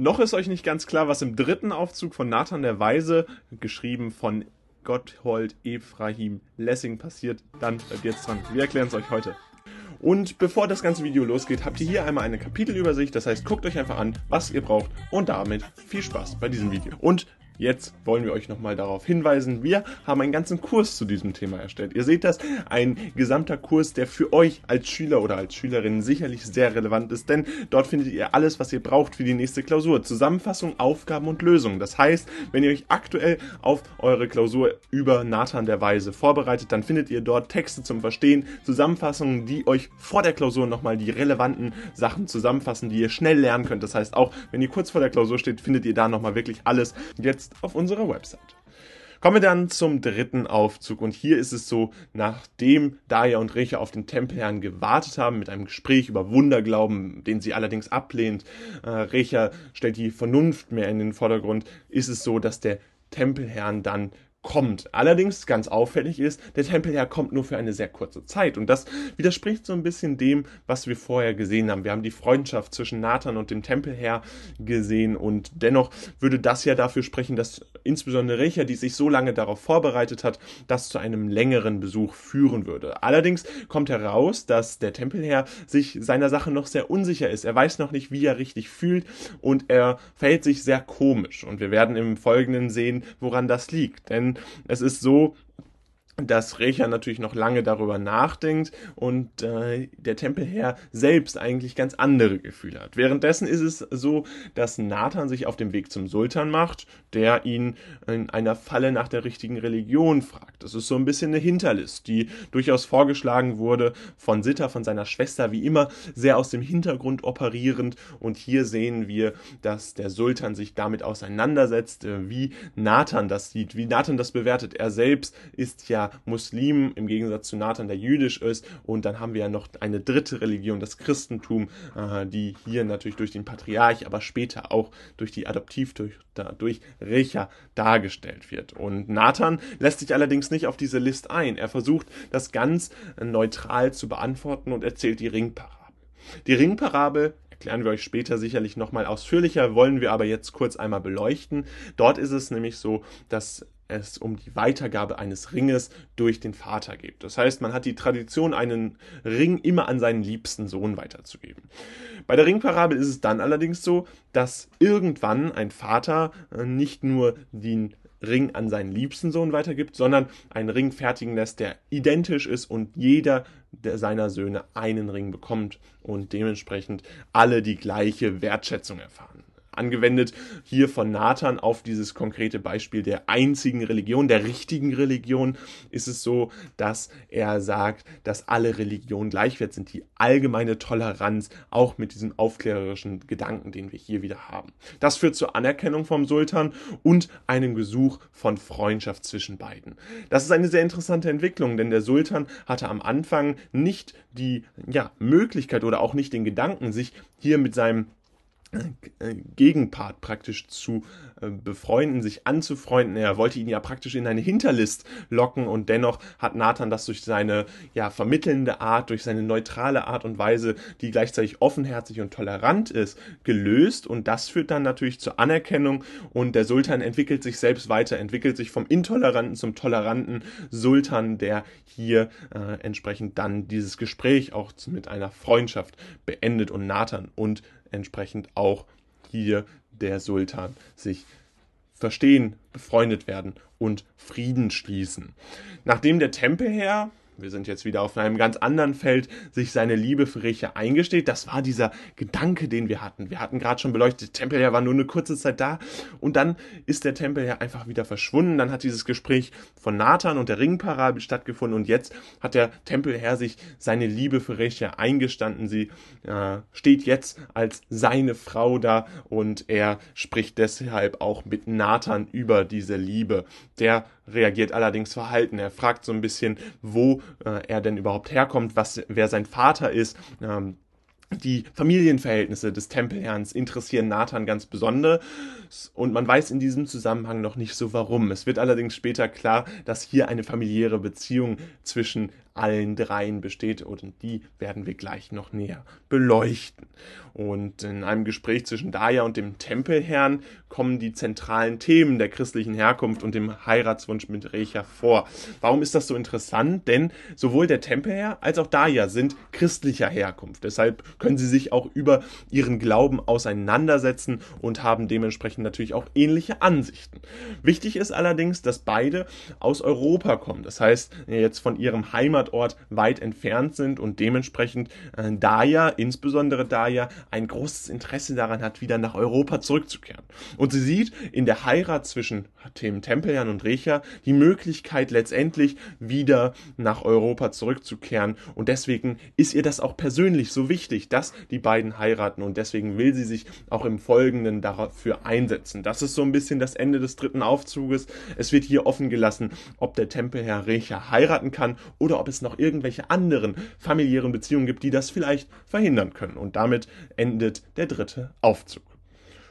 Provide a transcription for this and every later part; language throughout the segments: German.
Noch ist euch nicht ganz klar, was im dritten Aufzug von Nathan der Weise, geschrieben von Gotthold Ephraim Lessing passiert, dann bleibt jetzt dran. Wir erklären es euch heute. Und bevor das ganze Video losgeht, habt ihr hier einmal eine Kapitelübersicht. Das heißt, guckt euch einfach an, was ihr braucht und damit viel Spaß bei diesem Video. Und Jetzt wollen wir euch nochmal darauf hinweisen, wir haben einen ganzen Kurs zu diesem Thema erstellt. Ihr seht das, ein gesamter Kurs, der für euch als Schüler oder als Schülerin sicherlich sehr relevant ist, denn dort findet ihr alles, was ihr braucht für die nächste Klausur. Zusammenfassung, Aufgaben und Lösungen. Das heißt, wenn ihr euch aktuell auf eure Klausur über Nathan der Weise vorbereitet, dann findet ihr dort Texte zum Verstehen, Zusammenfassungen, die euch vor der Klausur nochmal die relevanten Sachen zusammenfassen, die ihr schnell lernen könnt. Das heißt, auch wenn ihr kurz vor der Klausur steht, findet ihr da nochmal wirklich alles. Jetzt jetzt auf unserer Website. Kommen wir dann zum dritten Aufzug und hier ist es so, nachdem Daya und Recha auf den Tempelherrn gewartet haben mit einem Gespräch über Wunderglauben, den sie allerdings ablehnt, äh, Recha stellt die Vernunft mehr in den Vordergrund, ist es so, dass der Tempelherrn dann kommt. Allerdings ganz auffällig ist, der Tempelherr kommt nur für eine sehr kurze Zeit und das widerspricht so ein bisschen dem, was wir vorher gesehen haben. Wir haben die Freundschaft zwischen Nathan und dem Tempelherr gesehen und dennoch würde das ja dafür sprechen, dass insbesondere Recha, die sich so lange darauf vorbereitet hat, das zu einem längeren Besuch führen würde. Allerdings kommt heraus, dass der Tempelherr sich seiner Sache noch sehr unsicher ist. Er weiß noch nicht, wie er richtig fühlt und er verhält sich sehr komisch und wir werden im Folgenden sehen, woran das liegt. Denn es ist so, dass Recha natürlich noch lange darüber nachdenkt und äh, der Tempelherr selbst eigentlich ganz andere Gefühle hat. Währenddessen ist es so, dass Nathan sich auf dem Weg zum Sultan macht, der ihn in einer Falle nach der richtigen Religion fragt. Das ist so ein bisschen eine Hinterlist, die durchaus vorgeschlagen wurde von Sitter, von seiner Schwester, wie immer sehr aus dem Hintergrund operierend. Und hier sehen wir, dass der Sultan sich damit auseinandersetzt, äh, wie Nathan das sieht, wie Nathan das bewertet. Er selbst ist ja Muslim, im Gegensatz zu Nathan, der jüdisch ist. Und dann haben wir ja noch eine dritte Religion, das Christentum, äh, die hier natürlich durch den Patriarch, aber später auch durch die Adoptivtochter, durch Recha dargestellt wird. Und Nathan lässt sich allerdings nicht auf diese List ein. Er versucht, das ganz neutral zu beantworten und erzählt die Ringparabel. Die Ringparabel erklären wir euch später sicherlich nochmal ausführlicher, wollen wir aber jetzt kurz einmal beleuchten. Dort ist es nämlich so, dass es um die Weitergabe eines Ringes durch den Vater geht. Das heißt, man hat die Tradition, einen Ring immer an seinen liebsten Sohn weiterzugeben. Bei der Ringparabel ist es dann allerdings so, dass irgendwann ein Vater äh, nicht nur den Ring an seinen liebsten Sohn weitergibt, sondern einen Ring fertigen lässt, der identisch ist und jeder der seiner Söhne einen Ring bekommt und dementsprechend alle die gleiche Wertschätzung erfahren angewendet hier von Nathan auf dieses konkrete Beispiel der einzigen Religion, der richtigen Religion, ist es so, dass er sagt, dass alle Religionen gleichwert sind, die allgemeine Toleranz, auch mit diesem aufklärerischen Gedanken, den wir hier wieder haben. Das führt zur Anerkennung vom Sultan und einem Gesuch von Freundschaft zwischen beiden. Das ist eine sehr interessante Entwicklung, denn der Sultan hatte am Anfang nicht die ja, Möglichkeit oder auch nicht den Gedanken, sich hier mit seinem Gegenpart praktisch zu äh, befreunden, sich anzufreunden. Er wollte ihn ja praktisch in eine Hinterlist locken und dennoch hat Nathan das durch seine ja vermittelnde Art, durch seine neutrale Art und Weise, die gleichzeitig offenherzig und tolerant ist, gelöst und das führt dann natürlich zur Anerkennung und der Sultan entwickelt sich selbst weiter, entwickelt sich vom intoleranten zum toleranten Sultan, der hier äh, entsprechend dann dieses Gespräch auch mit einer Freundschaft beendet und Nathan und entsprechend auch hier der Sultan sich verstehen, befreundet werden und Frieden schließen. Nachdem der Tempelherr wir sind jetzt wieder auf einem ganz anderen Feld, sich seine Liebe für Recha eingesteht. Das war dieser Gedanke, den wir hatten. Wir hatten gerade schon beleuchtet, Tempelherr war nur eine kurze Zeit da und dann ist der Tempelherr einfach wieder verschwunden. Dann hat dieses Gespräch von Nathan und der Ringparabel stattgefunden und jetzt hat der Tempelherr sich seine Liebe für Recha eingestanden. Sie äh, steht jetzt als seine Frau da und er spricht deshalb auch mit Nathan über diese Liebe. Der reagiert allerdings verhalten. Er fragt so ein bisschen, wo äh, er denn überhaupt herkommt, was, wer sein Vater ist. Ähm, die Familienverhältnisse des Tempelherrns interessieren Nathan ganz besonders und man weiß in diesem Zusammenhang noch nicht so warum. Es wird allerdings später klar, dass hier eine familiäre Beziehung zwischen allen dreien besteht und die werden wir gleich noch näher beleuchten. Und in einem Gespräch zwischen Daya und dem Tempelherrn kommen die zentralen Themen der christlichen Herkunft und dem Heiratswunsch mit Recha vor. Warum ist das so interessant? Denn sowohl der Tempelherr als auch Daya sind christlicher Herkunft. Deshalb können sie sich auch über ihren Glauben auseinandersetzen und haben dementsprechend natürlich auch ähnliche Ansichten. Wichtig ist allerdings, dass beide aus Europa kommen. Das heißt, jetzt von ihrem Heimatort weit entfernt sind und dementsprechend äh, Daya, insbesondere Daya, ein großes Interesse daran hat, wieder nach Europa zurückzukehren. Und sie sieht in der Heirat zwischen dem Tempelherrn und Recha die Möglichkeit letztendlich wieder nach Europa zurückzukehren und deswegen ist ihr das auch persönlich so wichtig, dass die beiden heiraten und deswegen will sie sich auch im Folgenden dafür einsetzen. Das ist so ein bisschen das Ende des dritten Aufzuges. Es wird hier offen gelassen, ob der Tempelherr Recha heiraten kann oder ob es noch irgendwelche anderen familiären Beziehungen gibt, die das vielleicht verhindern können. Und damit endet der dritte Aufzug.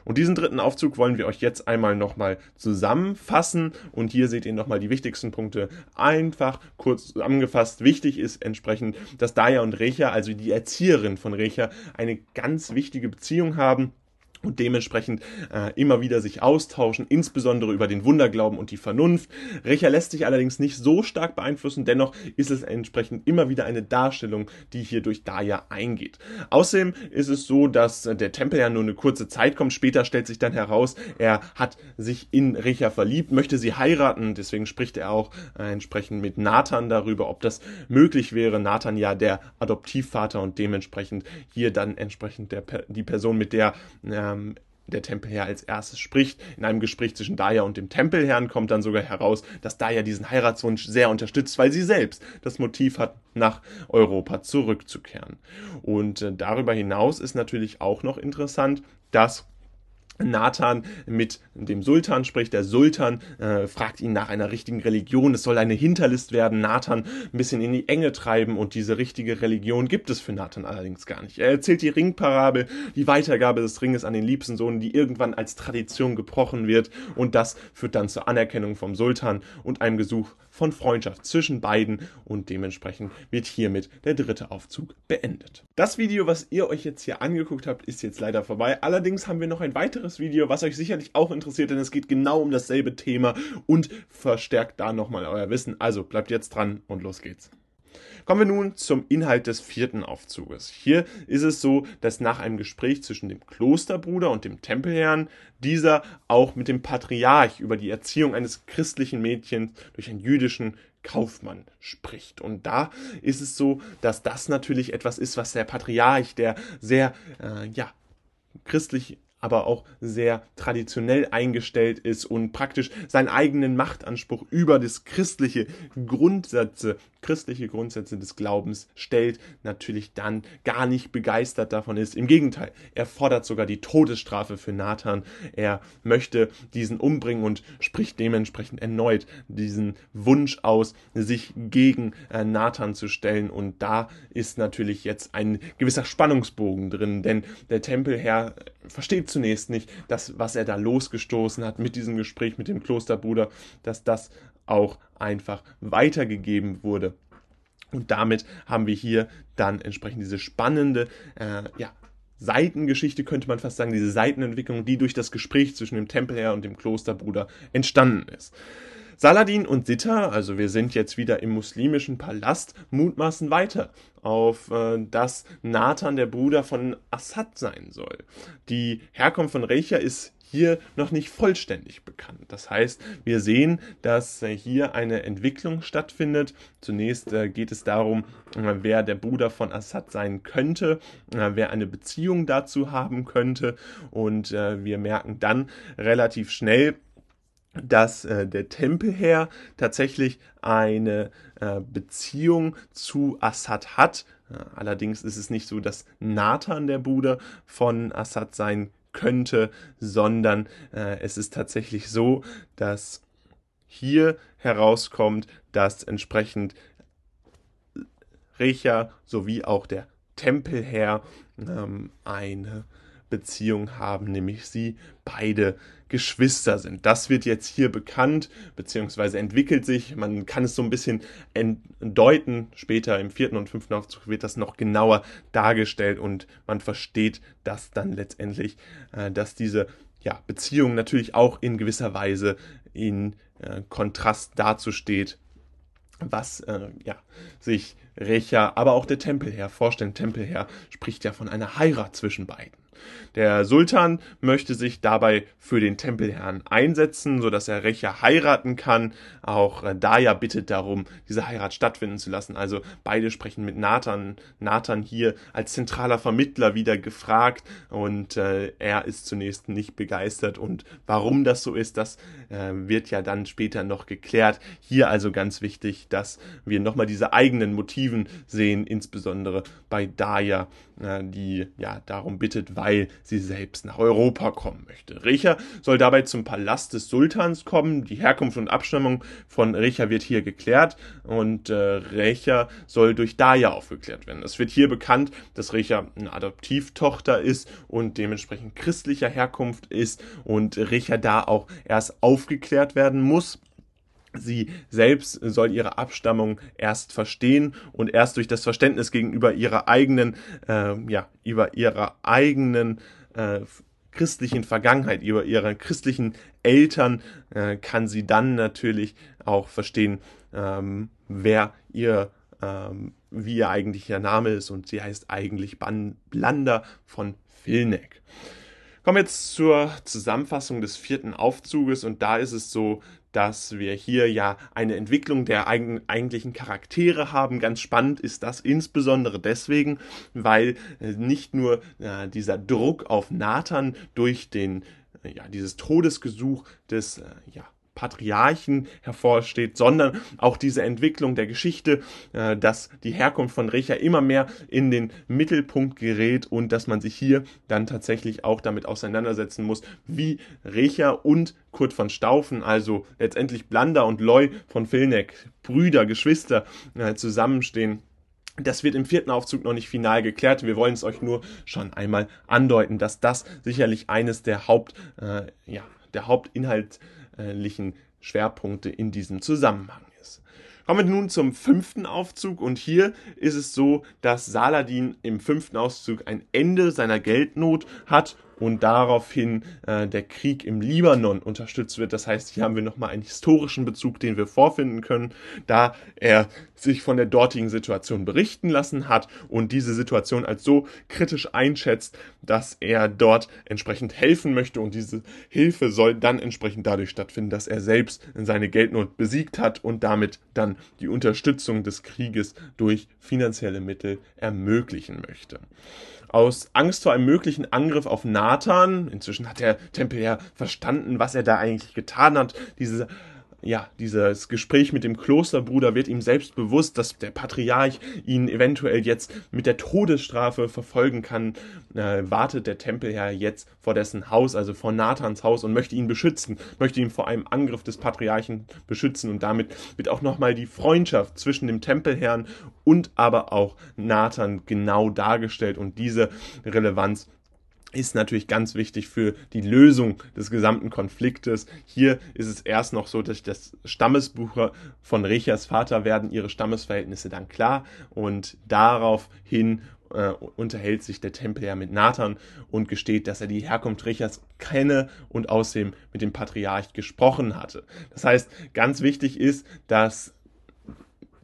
Und diesen dritten Aufzug wollen wir euch jetzt einmal nochmal zusammenfassen. Und hier seht ihr nochmal die wichtigsten Punkte einfach kurz zusammengefasst. Wichtig ist entsprechend, dass Daya und Recha, also die Erzieherin von Recha, eine ganz wichtige Beziehung haben und dementsprechend äh, immer wieder sich austauschen, insbesondere über den Wunderglauben und die Vernunft. Recher lässt sich allerdings nicht so stark beeinflussen, dennoch ist es entsprechend immer wieder eine Darstellung, die hier durch Daya eingeht. Außerdem ist es so, dass der Tempel ja nur eine kurze Zeit kommt, später stellt sich dann heraus, er hat sich in Recher verliebt, möchte sie heiraten, deswegen spricht er auch äh, entsprechend mit Nathan darüber, ob das möglich wäre. Nathan ja der Adoptivvater und dementsprechend hier dann entsprechend der, die Person, mit der äh, ähm, der Tempelherr als erstes spricht. In einem Gespräch zwischen Daya und dem Tempelherrn kommt dann sogar heraus, dass Daya diesen Heiratswunsch sehr unterstützt, weil sie selbst das Motiv hat, nach Europa zurückzukehren. Und äh, darüber hinaus ist natürlich auch noch interessant, dass Nathan mit dem Sultan spricht. Der Sultan äh, fragt ihn nach einer richtigen Religion. Es soll eine Hinterlist werden. Nathan ein bisschen in die Enge treiben und diese richtige Religion gibt es für Nathan allerdings gar nicht. Er erzählt die Ringparabel, die Weitergabe des Ringes an den liebsten Sohn, die irgendwann als Tradition gebrochen wird und das führt dann zur Anerkennung vom Sultan und einem Gesuch von Freundschaft zwischen beiden und dementsprechend wird hiermit der dritte Aufzug beendet. Das Video, was ihr euch jetzt hier angeguckt habt, ist jetzt leider vorbei. Allerdings haben wir noch ein weiteres Video, was euch sicherlich auch interessiert, denn es geht genau um dasselbe Thema und verstärkt da nochmal euer Wissen. Also bleibt jetzt dran und los geht's. Kommen wir nun zum Inhalt des vierten Aufzuges. Hier ist es so, dass nach einem Gespräch zwischen dem Klosterbruder und dem Tempelherrn dieser auch mit dem Patriarch über die Erziehung eines christlichen Mädchens durch einen jüdischen Kaufmann spricht. Und da ist es so, dass das natürlich etwas ist, was der Patriarch, der sehr, äh, ja, christlich aber auch sehr traditionell eingestellt ist und praktisch seinen eigenen Machtanspruch über das christliche Grundsätze, christliche Grundsätze des Glaubens stellt, natürlich dann gar nicht begeistert davon ist. Im Gegenteil, er fordert sogar die Todesstrafe für Nathan. Er möchte diesen umbringen und spricht dementsprechend erneut diesen Wunsch aus, sich gegen äh, Nathan zu stellen. Und da ist natürlich jetzt ein gewisser Spannungsbogen drin, denn der Tempelherr zunächst nicht, dass was er da losgestoßen hat mit diesem Gespräch mit dem Klosterbruder, dass das auch einfach weitergegeben wurde. Und damit haben wir hier dann entsprechend diese spannende, äh, ja, Seitengeschichte könnte man fast sagen, diese Seitenentwicklung, die durch das Gespräch zwischen dem Tempelherr und dem Klosterbruder entstanden ist. Saladin und Sitta, also wir sind jetzt wieder im muslimischen Palast, mutmaßen weiter auf, äh, dass Nathan der Bruder von Assad sein soll. Die Herkunft von Recha ist hier noch nicht vollständig bekannt. Das heißt, wir sehen, dass äh, hier eine Entwicklung stattfindet. Zunächst äh, geht es darum, äh, wer der Bruder von Assad sein könnte, wer eine Beziehung dazu haben könnte. Und wir merken dann relativ schnell, dass äh, der Tempelherr tatsächlich eine äh, Beziehung zu Assad hat. Äh, allerdings ist es nicht so, dass Nathan der Bruder von Assad sein könnte, sondern äh, es ist tatsächlich so, dass hier herauskommt, dass entsprechend Recha sowie auch der Tempelherr ähm, eine Beziehung haben, nämlich sie beide Geschwister sind. Das wird jetzt hier bekannt, beziehungsweise entwickelt sich. Man kann es so ein bisschen deuten. Später im vierten und fünften Aufzug wird das noch genauer dargestellt und man versteht das dann letztendlich, äh, dass diese ja, Beziehung natürlich auch in gewisser Weise in äh, Kontrast dazu steht, was äh, ja, sich Recha, aber auch der Tempelherr vorstellen. Tempelherr spricht ja von einer Heirat zwischen beiden. Der Sultan möchte sich dabei für den Tempelherrn einsetzen, so dass er Recha heiraten kann. Auch äh, Daya bittet darum, diese Heirat stattfinden zu lassen. Also beide sprechen mit Nathan. Nathan hier als zentraler Vermittler wieder gefragt und äh, er ist zunächst nicht begeistert. Und warum das so ist, das äh, wird ja dann später noch geklärt. Hier also ganz wichtig, dass wir nochmal diese eigenen Motiven sehen, insbesondere bei Daya, äh, die ja darum bittet, weil sie selbst nach Europa kommen möchte. Recha soll dabei zum Palast des Sultans kommen. Die Herkunft und Abstammung von Recha wird hier geklärt und äh, Recha soll durch Daya aufgeklärt werden. Es wird hier bekannt, dass Recha eine Adoptivtochter ist und dementsprechend christlicher Herkunft ist und Recha da auch erst aufgeklärt werden muss. Sie selbst soll ihre Abstammung erst verstehen und erst durch das Verständnis gegenüber ihrer eigenen, äh, ja, über ihrer eigenen äh, christlichen Vergangenheit, über ihre christlichen Eltern, äh, kann sie dann natürlich auch verstehen, ähm, wer ihr, ähm, wie ihr eigentlicher Name ist und sie heißt eigentlich Ban Blander von Vilneck. Kommen wir jetzt zur Zusammenfassung des vierten Aufzuges und da ist es so, dass wir hier ja eine Entwicklung der eigentlichen Charaktere haben. Ganz spannend ist das insbesondere deswegen, weil äh, nicht nur äh, dieser Druck auf Nathan durch den äh, ja, dieses Todesgesuch des ja, Patriarchen hervorsteht, sondern auch diese Entwicklung der Geschichte, äh, dass die Herkunft von Recha immer mehr in den Mittelpunkt gerät und dass man sich hier dann tatsächlich auch damit auseinandersetzen muss, wie Recha und Kurt von Staufen, also letztendlich Blanda und Loy von Vilneck, Brüder, Geschwister, äh, zusammenstehen. Das wird im vierten Aufzug noch nicht final geklärt. Wir wollen es euch nur schon einmal andeuten, dass das sicherlich eines der Haupt, äh, ja, der Hauptinhalt inhaltlichen Schwerpunkte in diesem Zusammenhang ist. Kommen wir nun zum fünften Aufzug und hier ist es so, dass Saladin im fünften Aufzug ein Ende seiner Geldnot hat und daraufhin äh, der Krieg im Libanon unterstützt wird. Das heißt, hier haben wir nochmal einen historischen Bezug, den wir vorfinden können, da er sich von der dortigen Situation berichten lassen hat und diese Situation als so kritisch einschätzt, dass er dort entsprechend helfen möchte und diese Hilfe soll dann entsprechend dadurch stattfinden, dass er selbst seine Geldnot besiegt hat und damit dann die Unterstützung des Krieges durch finanzielle Mittel ermöglichen möchte aus Angst vor einem möglichen Angriff auf Nathan. Inzwischen hat der Tempel ja verstanden, was er da eigentlich getan hat. Diese ja, dieses Gespräch mit dem Klosterbruder wird ihm selbst bewusst, dass der Patriarch ihn eventuell jetzt mit der Todesstrafe verfolgen kann, äh, wartet der Tempelherr jetzt vor dessen Haus, also vor Nathans Haus und möchte ihn beschützen, möchte ihn vor einem Angriff des Patriarchen beschützen und damit wird auch nochmal die Freundschaft zwischen dem Tempelherrn und aber auch Nathan genau dargestellt und diese Relevanz ist natürlich ganz wichtig für die Lösung des gesamten Konfliktes. Hier ist es erst noch so, dass das Stammesbuch von Rechas Vater werden ihre Stammesverhältnisse dann klar und daraufhin äh, unterhält sich der Tempelherr mit Nathan und gesteht, dass er die Herkunft Rechas kenne und außerdem mit dem Patriarch gesprochen hatte. Das heißt, ganz wichtig ist, dass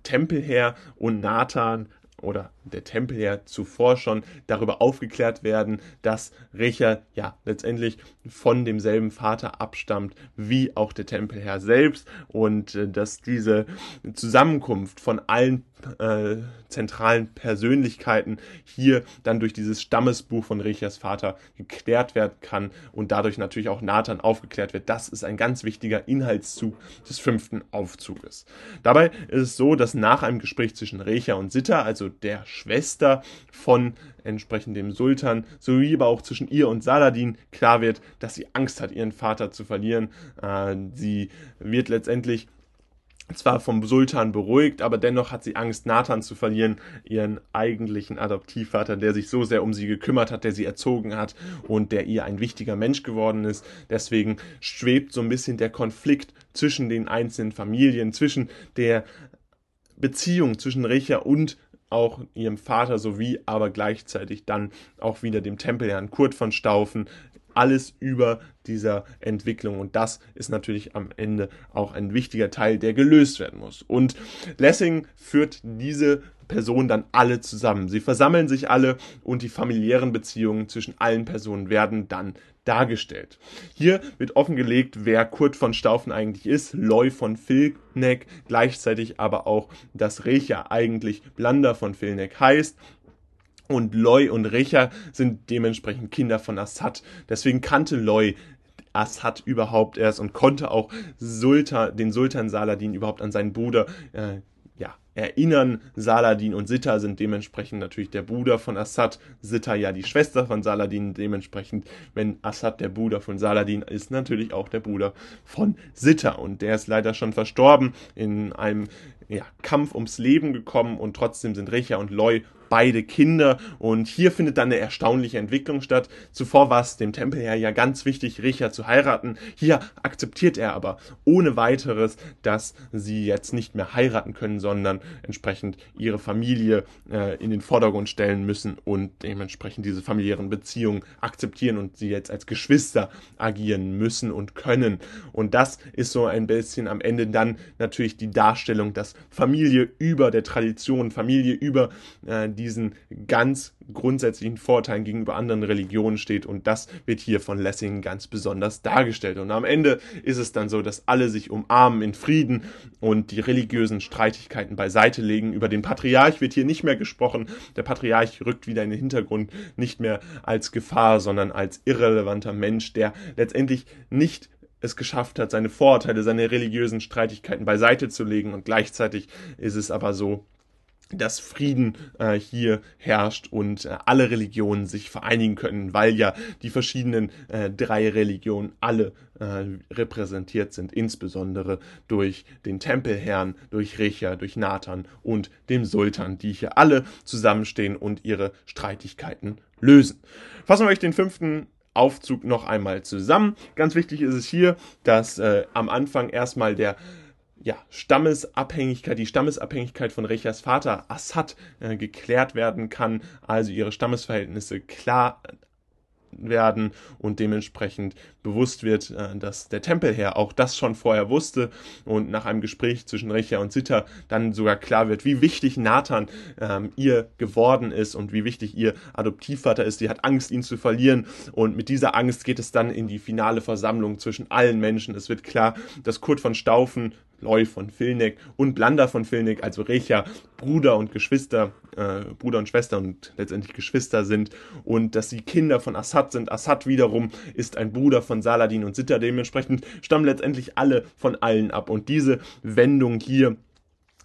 Tempelherr und Nathan oder der Tempel ja zuvor schon darüber aufgeklärt werden, dass Recha ja letztendlich von demselben Vater abstammt wie auch der Tempelherr selbst und äh, dass diese Zusammenkunft von allen äh, zentralen Persönlichkeiten hier dann durch dieses Stammesbuch von Rechas Vater geklärt werden kann und dadurch natürlich auch Nathan aufgeklärt wird. Das ist ein ganz wichtiger Inhaltszug des fünften Aufzuges. Dabei ist es so, dass nach einem Gespräch zwischen Recha und Sitta, also der Schwester von entsprechend dem Sultan, sowie aber auch zwischen ihr und Saladin klar wird, dass sie Angst hat, ihren Vater zu verlieren. Äh, sie wird letztendlich zwar vom Sultan beruhigt, aber dennoch hat sie Angst, Nathan zu verlieren, ihren eigentlichen Adoptivvater, der sich so sehr um sie gekümmert hat, der sie erzogen hat und der ihr ein wichtiger Mensch geworden ist. Deswegen schwebt so ein bisschen der Konflikt zwischen den einzelnen Familien, zwischen der Beziehung zwischen Recha und auch ihrem Vater sowie aber gleichzeitig dann auch wieder dem Tempelherrn Kurt von Staufen alles über dieser Entwicklung. Und das ist natürlich am Ende auch ein wichtiger Teil, der gelöst werden muss. Und Lessing führt diese Personen dann alle zusammen. Sie versammeln sich alle und die familiären Beziehungen zwischen allen Personen werden dann dargestellt. Hier wird offengelegt, wer Kurt von Staufen eigentlich ist, Loy von Filneck, gleichzeitig aber auch, dass Recha eigentlich Blander von Filneck heißt und Loy und Recha sind dementsprechend Kinder von Assad. Deswegen kannte Loy Assad überhaupt erst und konnte auch Sultan, den Sultan Saladin überhaupt an seinen Bruder äh, ja, erinnern. Saladin und Sitta sind dementsprechend natürlich der Bruder von Assad, Sitta ja die Schwester von Saladin, dementsprechend, wenn Assad der Bruder von Saladin ist, natürlich auch der Bruder von Sitta und der ist leider schon verstorben in einem ja, Kampf ums Leben gekommen und trotzdem sind Recha und Loy beide Kinder und hier findet dann eine erstaunliche Entwicklung statt. Zuvor war es dem Tempelherr ja ganz wichtig, Recha zu heiraten. Hier akzeptiert er aber ohne weiteres, dass sie jetzt nicht mehr heiraten können, sondern entsprechend ihre Familie äh, in den Vordergrund stellen müssen und dementsprechend diese familiären Beziehungen akzeptieren und sie jetzt als Geschwister agieren müssen und können. Und das ist so ein bisschen am Ende dann natürlich die Darstellung, dass Familie über der Tradition, Familie über äh, die diesen ganz grundsätzlichen Vorteilen gegenüber anderen Religionen steht und das wird hier von Lessing ganz besonders dargestellt. Und am Ende ist es dann so, dass alle sich umarmen in Frieden und die religiösen Streitigkeiten beiseite legen. Über den Patriarch wird hier nicht mehr gesprochen. Der Patriarch rückt wieder in den Hintergrund, nicht mehr als Gefahr, sondern als irrelevanter Mensch, der letztendlich nicht es geschafft hat, seine Vorurteile, seine religiösen Streitigkeiten beiseite zu legen. Und gleichzeitig ist es aber so, dass Frieden äh, hier herrscht und äh, alle Religionen sich vereinigen können, weil ja die verschiedenen äh, drei Religionen alle äh, repräsentiert sind, insbesondere durch den Tempelherrn, durch Recha, durch Nathan und dem Sultan, die hier alle zusammenstehen und ihre Streitigkeiten lösen. Fassen wir euch den fünften Aufzug noch einmal zusammen. Ganz wichtig ist es hier, dass äh, am Anfang erstmal der ja, Stammesabhängigkeit, die Stammesabhängigkeit von Rechas Vater Assad äh, geklärt werden kann, also ihre Stammesverhältnisse klar werden und dementsprechend bewusst wird, äh, dass der Tempelherr auch das schon vorher wusste und nach einem Gespräch zwischen Recha und Sitta dann sogar klar wird, wie wichtig Nathan ähm, ihr geworden ist und wie wichtig ihr Adoptivvater ist. Sie hat Angst, ihn zu verlieren und mit dieser Angst geht es dann in die finale Versammlung zwischen allen Menschen. Es wird klar, dass Kurt von Staufen Loy von Filneck und Blanda von Filneck, also Recha, Bruder und Geschwister, äh, Bruder und Schwester und letztendlich Geschwister sind. Und dass sie Kinder von Assad sind. Assad wiederum ist ein Bruder von Saladin und Sitter, dementsprechend stammen letztendlich alle von allen ab. Und diese Wendung hier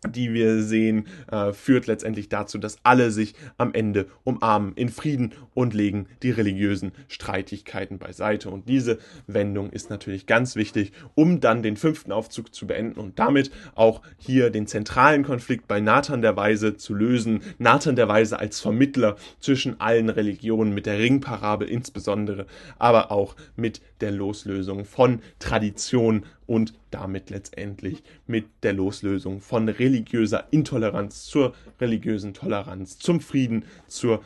die wir sehen, äh, führt letztendlich dazu, dass alle sich am Ende umarmen in Frieden und legen die religiösen Streitigkeiten beiseite. Und diese Wendung ist natürlich ganz wichtig, um dann den fünften Aufzug zu beenden und damit auch hier den zentralen Konflikt bei Nathan der Weise zu lösen. Nathan der Weise als Vermittler zwischen allen Religionen mit der Ringparabel insbesondere, aber auch mit der Loslösung von Tradition und damit letztendlich mit der Loslösung von religiöser Intoleranz zur religiösen Toleranz, zum Frieden, zur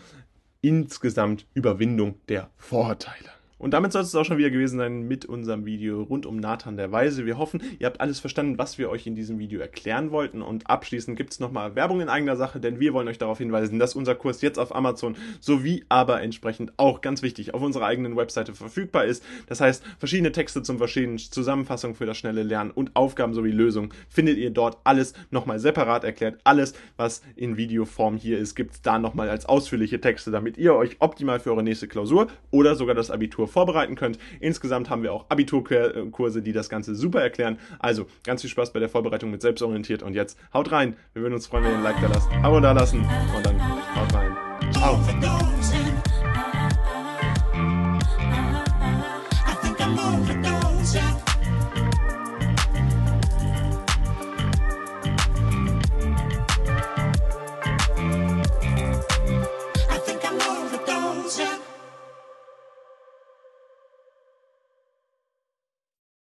insgesamt Überwindung der Vorurteile. Und damit soll es auch schon wieder gewesen sein mit unserem Video rund um Nathan der Weise. Wir hoffen, ihr habt alles verstanden, was wir euch in diesem Video erklären wollten. Und abschließend gibt es nochmal Werbung in eigener Sache, denn wir wollen euch darauf hinweisen, dass unser Kurs jetzt auf Amazon sowie aber entsprechend auch ganz wichtig auf unserer eigenen Webseite verfügbar ist. Das heißt, verschiedene Texte zum Verstehen, Zusammenfassung für das schnelle Lernen und Aufgaben sowie Lösungen findet ihr dort alles nochmal separat erklärt. Alles, was in Videoform hier ist, gibt es da nochmal als ausführliche Texte, damit ihr euch optimal für eure nächste Klausur oder sogar das Abitur vorbereiten könnt. Insgesamt haben wir auch Abiturkurse, die das Ganze super erklären. Also ganz viel Spaß bei der Vorbereitung mit selbstorientiert und jetzt haut rein. Wir würden uns freuen, wenn ihr ein Like da lasst, Abo da lassen und dann haut rein. Ciao.